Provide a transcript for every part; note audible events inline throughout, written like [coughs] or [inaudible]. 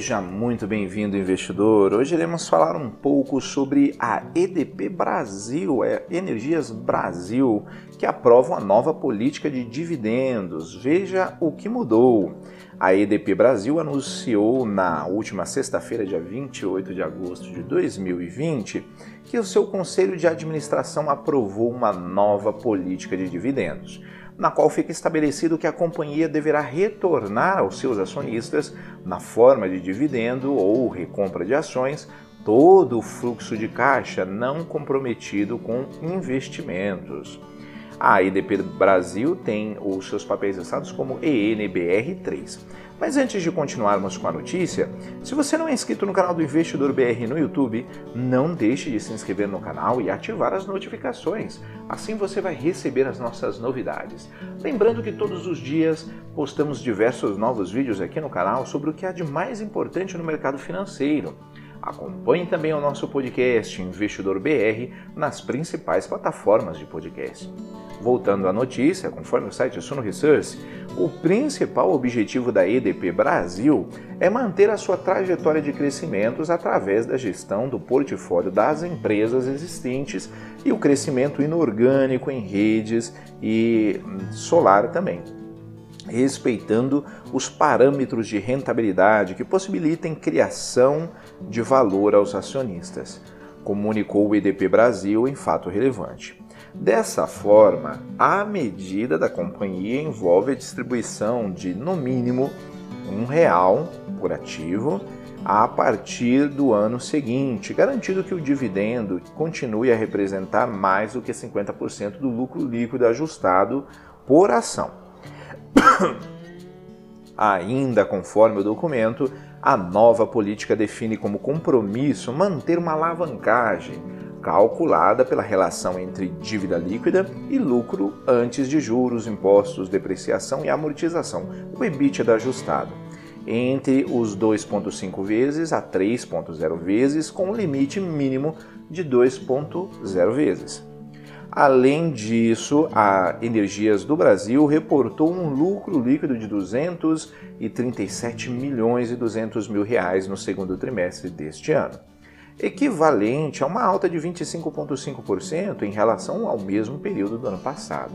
Seja muito bem-vindo, investidor. Hoje iremos falar um pouco sobre a EDP Brasil, é Energias Brasil, que aprova uma nova política de dividendos. Veja o que mudou. A EDP Brasil anunciou na última sexta-feira, dia 28 de agosto de 2020, que o seu conselho de administração aprovou uma nova política de dividendos na qual fica estabelecido que a companhia deverá retornar aos seus acionistas, na forma de dividendo ou recompra de ações, todo o fluxo de caixa não comprometido com investimentos. A EDP Brasil tem os seus papéis listados como ENBR3. Mas antes de continuarmos com a notícia, se você não é inscrito no canal do Investidor BR no YouTube, não deixe de se inscrever no canal e ativar as notificações. Assim você vai receber as nossas novidades. Lembrando que todos os dias postamos diversos novos vídeos aqui no canal sobre o que há de mais importante no mercado financeiro. Acompanhe também o nosso podcast Investidor BR nas principais plataformas de podcast. Voltando à notícia, conforme o site Suno Research, o principal objetivo da EDP Brasil é manter a sua trajetória de crescimentos através da gestão do portfólio das empresas existentes e o crescimento inorgânico em redes e solar também respeitando os parâmetros de rentabilidade que possibilitem criação de valor aos acionistas, comunicou o EDP Brasil em fato relevante. Dessa forma, a medida da companhia envolve a distribuição de, no mínimo, um real por ativo a partir do ano seguinte, garantindo que o dividendo continue a representar mais do que 50% do lucro líquido ajustado por ação. [coughs] Ainda conforme o documento, a nova política define como compromisso manter uma alavancagem calculada pela relação entre dívida líquida e lucro antes de juros, impostos, depreciação e amortização, o EBITDA ajustado, entre os 2,5 vezes a 3,0 vezes, com um limite mínimo de 2,0 vezes. Além disso, a Energias do Brasil reportou um lucro líquido de 237 milhões e 200 mil reais no segundo trimestre deste ano, equivalente a uma alta de 25,5% em relação ao mesmo período do ano passado.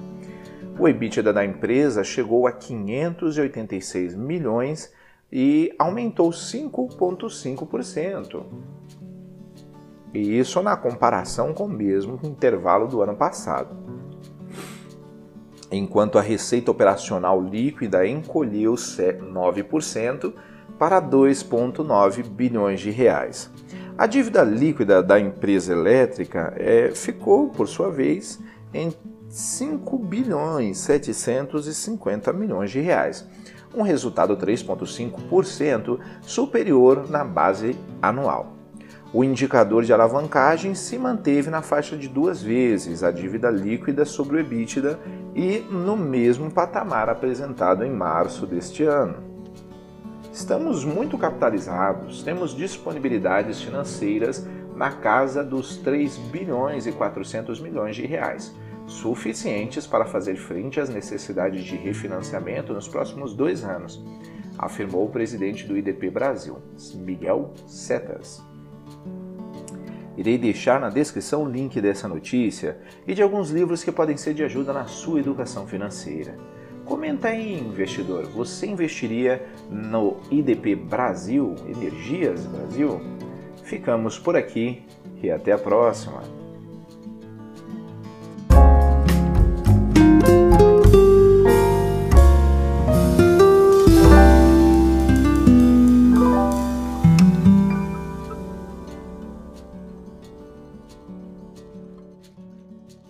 O EBITDA da empresa chegou a 586 milhões e aumentou 5,5%. E isso na comparação com o mesmo intervalo do ano passado. Enquanto a receita operacional líquida encolheu 9% para 2,9 bilhões de reais. A dívida líquida da empresa elétrica é, ficou, por sua vez, em 5 bilhões 750 milhões de reais, um resultado 3,5% superior na base anual. O indicador de alavancagem se manteve na faixa de duas vezes a dívida líquida sobre o EBITDA e no mesmo patamar apresentado em março deste ano. Estamos muito capitalizados, temos disponibilidades financeiras na casa dos 3 bilhões e 400 milhões de reais, suficientes para fazer frente às necessidades de refinanciamento nos próximos dois anos, afirmou o presidente do IDP Brasil, Miguel Setas. Irei deixar na descrição o link dessa notícia e de alguns livros que podem ser de ajuda na sua educação financeira. Comenta aí, investidor, você investiria no IDP Brasil, Energias Brasil? Ficamos por aqui e até a próxima!